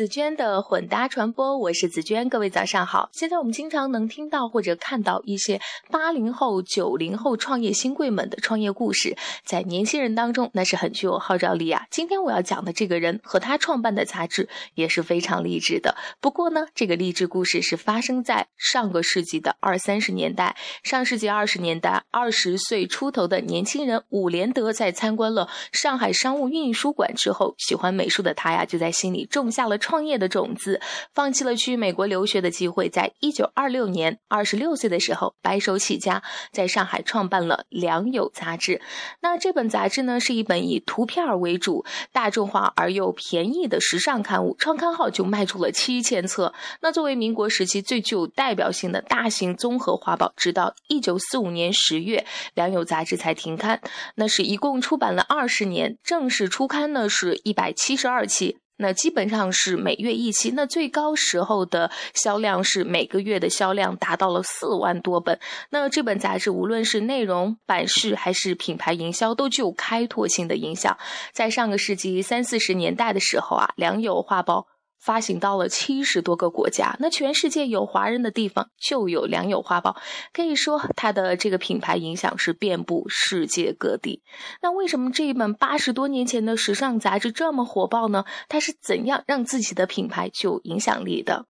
紫娟的混搭传播，我是紫娟，各位早上好。现在我们经常能听到或者看到一些八零后、九零后创业新贵们的创业故事，在年轻人当中那是很具有号召力啊。今天我要讲的这个人和他创办的杂志也是非常励志的。不过呢，这个励志故事是发生在上个世纪的二三十年代。上世纪二十年代，二十岁出头的年轻人伍连德在参观了上海商务印书馆之后，喜欢美术的他呀，就在心里种下了。创业的种子，放弃了去美国留学的机会，在一九二六年二十六岁的时候，白手起家，在上海创办了《良友》杂志。那这本杂志呢，是一本以图片为主、大众化而又便宜的时尚刊物，创刊号就卖出了七千册。那作为民国时期最具有代表性的大型综合画报，直到一九四五年十月，《良友》杂志才停刊。那是一共出版了二十年，正式出刊呢是一百七十二期。那基本上是每月一期，那最高时候的销量是每个月的销量达到了四万多本。那这本杂志无论是内容、版式还是品牌营销，都具有开拓性的影响。在上个世纪三四十年代的时候啊，良友画报。发行到了七十多个国家，那全世界有华人的地方就有良友画报，可以说它的这个品牌影响是遍布世界各地。那为什么这一本八十多年前的时尚杂志这么火爆呢？它是怎样让自己的品牌具有影响力的？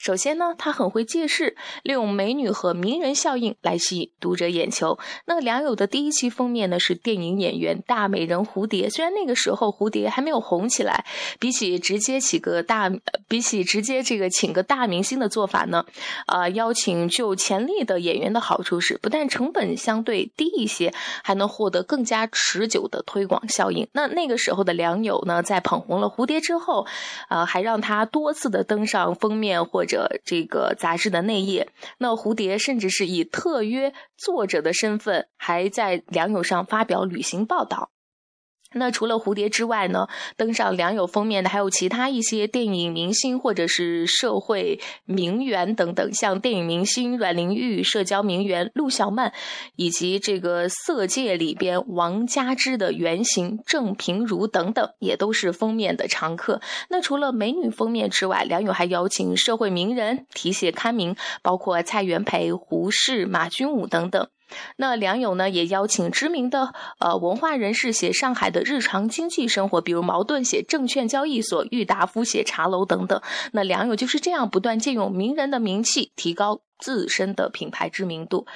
首先呢，他很会借势，利用美女和名人效应来吸引读者眼球。那良友的第一期封面呢是电影演员大美人蝴蝶，虽然那个时候蝴蝶还没有红起来，比起直接起个大，比起直接这个请个大明星的做法呢，啊，邀请具有潜力的演员的好处是，不但成本相对低一些，还能获得更加持久的推广效应。那那个时候的良友呢，在捧红了蝴蝶之后，啊，还让他多次的登上封面或。者这个杂志的内页，那蝴蝶甚至是以特约作者的身份，还在良友上发表旅行报道。那除了蝴蝶之外呢，登上良友封面的还有其他一些电影明星或者是社会名媛等等，像电影明星阮玲玉、社交名媛陆小曼，以及这个《色戒》里边王佳芝的原型郑平如等等，也都是封面的常客。那除了美女封面之外，良友还邀请社会名人题写刊名，包括蔡元培、胡适、马君武等等。那良友呢，也邀请知名的呃文化人士写上海的日常经济生活，比如茅盾写证券交易所，郁达夫写茶楼等等。那良友就是这样不断借用名人的名气，提高自身的品牌知名度。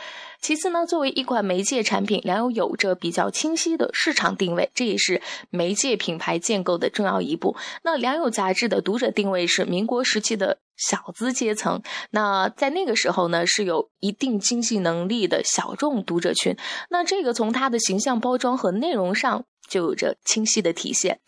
其次呢，作为一款媒介产品，良友有着比较清晰的市场定位，这也是媒介品牌建构的重要一步。那良友杂志的读者定位是民国时期的小资阶层，那在那个时候呢，是有一定经济能力的小众读者群。那这个从它的形象包装和内容上就有着清晰的体现。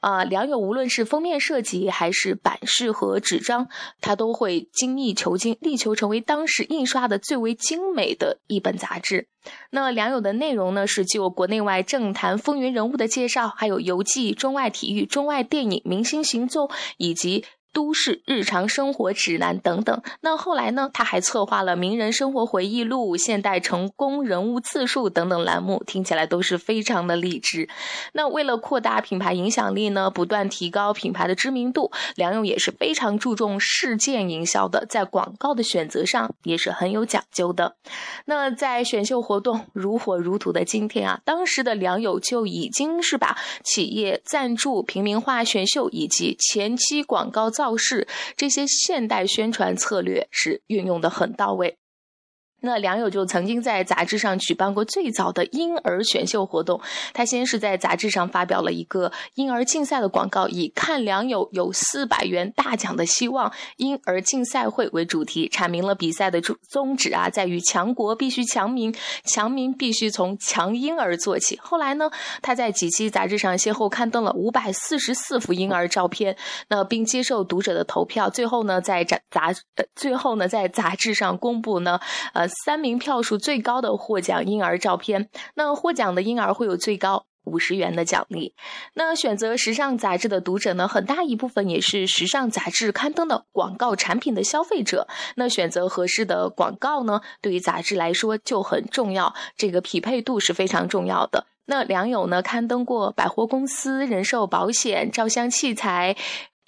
啊，良友无论是封面设计还是版式和纸张，它都会精益求精，力求成为当时印刷的最为精美的一本杂志。那良友的内容呢，是就国内外政坛风云人物的介绍，还有游记、中外体育、中外电影、明星行踪以及。都市日常生活指南等等。那后来呢？他还策划了名人生活回忆录、现代成功人物自述等等栏目，听起来都是非常的励志。那为了扩大品牌影响力呢，不断提高品牌的知名度，梁勇也是非常注重事件营销的，在广告的选择上也是很有讲究的。那在选秀活动如火如荼的今天啊，当时的梁友就已经是把企业赞助、平民化选秀以及前期广告造。势这些现代宣传策略是运用的很到位。那梁友就曾经在杂志上举办过最早的婴儿选秀活动。他先是在杂志上发表了一个婴儿竞赛的广告，以“看梁友有四百元大奖的希望”婴儿竞赛会为主题，阐明了比赛的主宗旨啊，在于强国必须强民，强民必须从强婴儿做起。后来呢，他在几期杂志上先后刊登了五百四十四幅婴儿照片，那并接受读者的投票。最后呢，在杂杂呃，最后呢，在杂志上公布呢，呃。三名票数最高的获奖婴儿照片，那获奖的婴儿会有最高五十元的奖励。那选择时尚杂志的读者呢，很大一部分也是时尚杂志刊登的广告产品的消费者。那选择合适的广告呢，对于杂志来说就很重要，这个匹配度是非常重要的。那良友呢，刊登过百货公司、人寿保险、照相器材。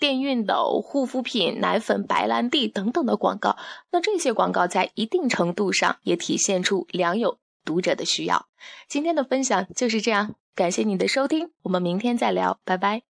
电熨斗、护肤品、奶粉、白兰地等等的广告。那这些广告在一定程度上也体现出良友读者的需要。今天的分享就是这样，感谢你的收听，我们明天再聊，拜拜。